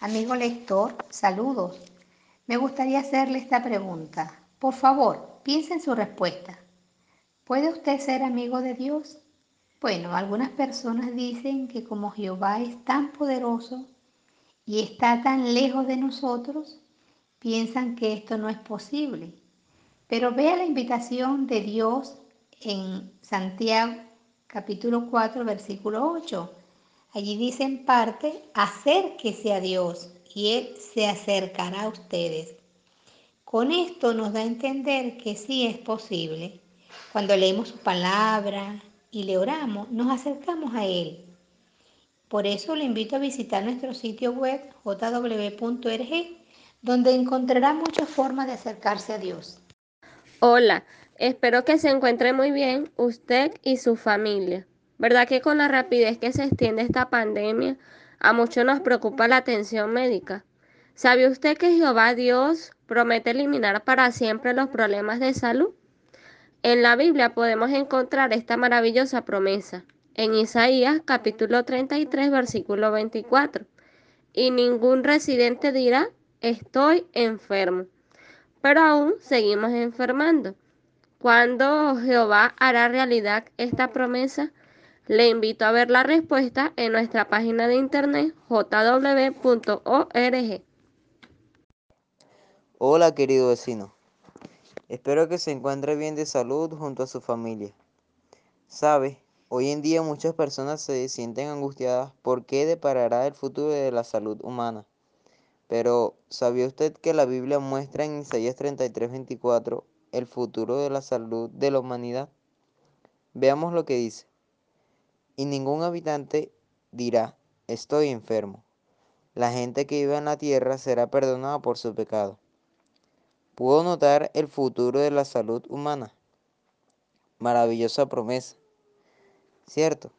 Amigo lector, saludos. Me gustaría hacerle esta pregunta. Por favor, piense en su respuesta. ¿Puede usted ser amigo de Dios? Bueno, algunas personas dicen que como Jehová es tan poderoso y está tan lejos de nosotros, piensan que esto no es posible. Pero vea la invitación de Dios en Santiago capítulo 4, versículo 8. Allí dice en parte, acérquese a Dios y Él se acercará a ustedes. Con esto nos da a entender que sí es posible. Cuando leemos su palabra y le oramos, nos acercamos a Él. Por eso le invito a visitar nuestro sitio web jw.org, donde encontrará muchas formas de acercarse a Dios. Hola, espero que se encuentre muy bien usted y su familia. ¿Verdad que con la rapidez que se extiende esta pandemia, a muchos nos preocupa la atención médica? ¿Sabe usted que Jehová Dios promete eliminar para siempre los problemas de salud? En la Biblia podemos encontrar esta maravillosa promesa en Isaías capítulo 33 versículo 24. Y ningún residente dirá, estoy enfermo pero aún seguimos enfermando. ¿Cuándo Jehová hará realidad esta promesa? Le invito a ver la respuesta en nuestra página de internet jw.org. Hola querido vecino, espero que se encuentre bien de salud junto a su familia. Sabe, hoy en día muchas personas se sienten angustiadas por qué deparará el futuro de la salud humana. Pero, ¿sabía usted que la Biblia muestra en Isaías 33, 24 el futuro de la salud de la humanidad? Veamos lo que dice. Y ningún habitante dirá, estoy enfermo. La gente que vive en la tierra será perdonada por su pecado. Pudo notar el futuro de la salud humana. Maravillosa promesa. ¿Cierto?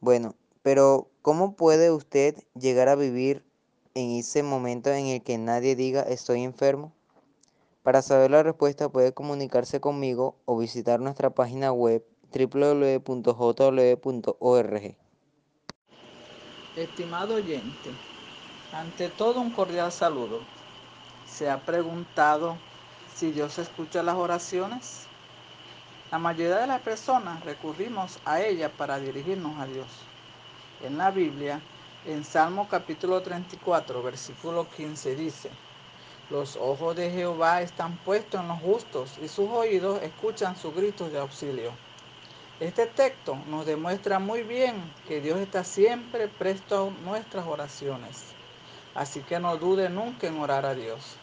Bueno, pero ¿cómo puede usted llegar a vivir en ese momento en el que nadie diga estoy enfermo? Para saber la respuesta puede comunicarse conmigo o visitar nuestra página web www.jw.org. Estimado oyente, ante todo un cordial saludo. ¿Se ha preguntado si Dios escucha las oraciones? La mayoría de las personas recurrimos a ella para dirigirnos a Dios. En la Biblia en Salmo capítulo 34, versículo 15 dice, los ojos de Jehová están puestos en los justos y sus oídos escuchan sus gritos de auxilio. Este texto nos demuestra muy bien que Dios está siempre presto a nuestras oraciones. Así que no dude nunca en orar a Dios.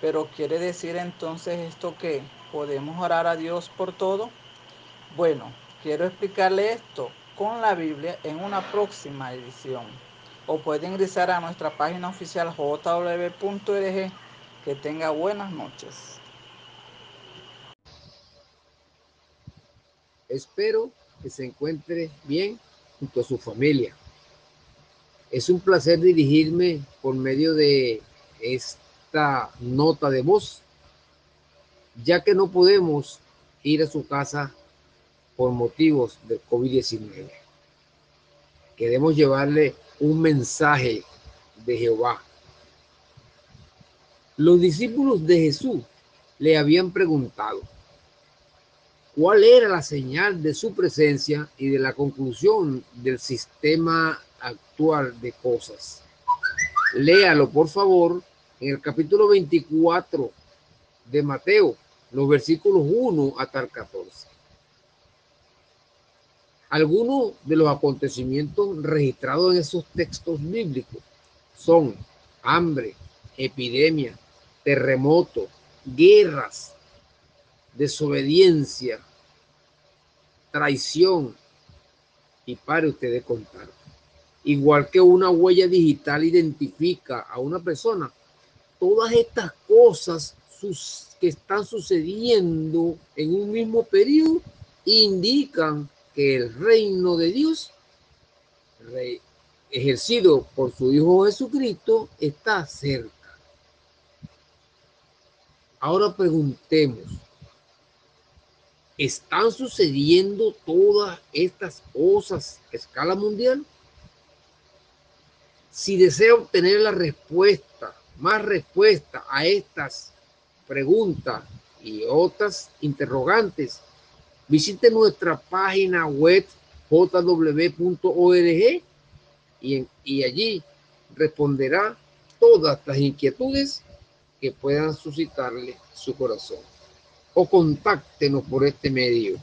Pero ¿quiere decir entonces esto que podemos orar a Dios por todo? Bueno, quiero explicarle esto con la Biblia en una próxima edición. O puede ingresar a nuestra página oficial jw.org. Que tenga buenas noches. Espero que se encuentre bien junto a su familia. Es un placer dirigirme por medio de esta nota de voz, ya que no podemos ir a su casa por motivos del COVID-19. Queremos llevarle un mensaje de Jehová. Los discípulos de Jesús le habían preguntado cuál era la señal de su presencia y de la conclusión del sistema actual de cosas. Léalo, por favor, en el capítulo 24 de Mateo, los versículos 1 hasta el 14. Algunos de los acontecimientos registrados en esos textos bíblicos son hambre, epidemia, terremoto, guerras, desobediencia, traición y para ustedes contar. Igual que una huella digital identifica a una persona, todas estas cosas que están sucediendo en un mismo periodo indican que el reino de Dios, ejercido por su Hijo Jesucristo, está cerca. Ahora preguntemos, ¿están sucediendo todas estas cosas a escala mundial? Si desea obtener la respuesta, más respuesta a estas preguntas y otras interrogantes, visite nuestra página web jw.org y, y allí responderá todas las inquietudes que puedan suscitarle su corazón. O contáctenos por este medio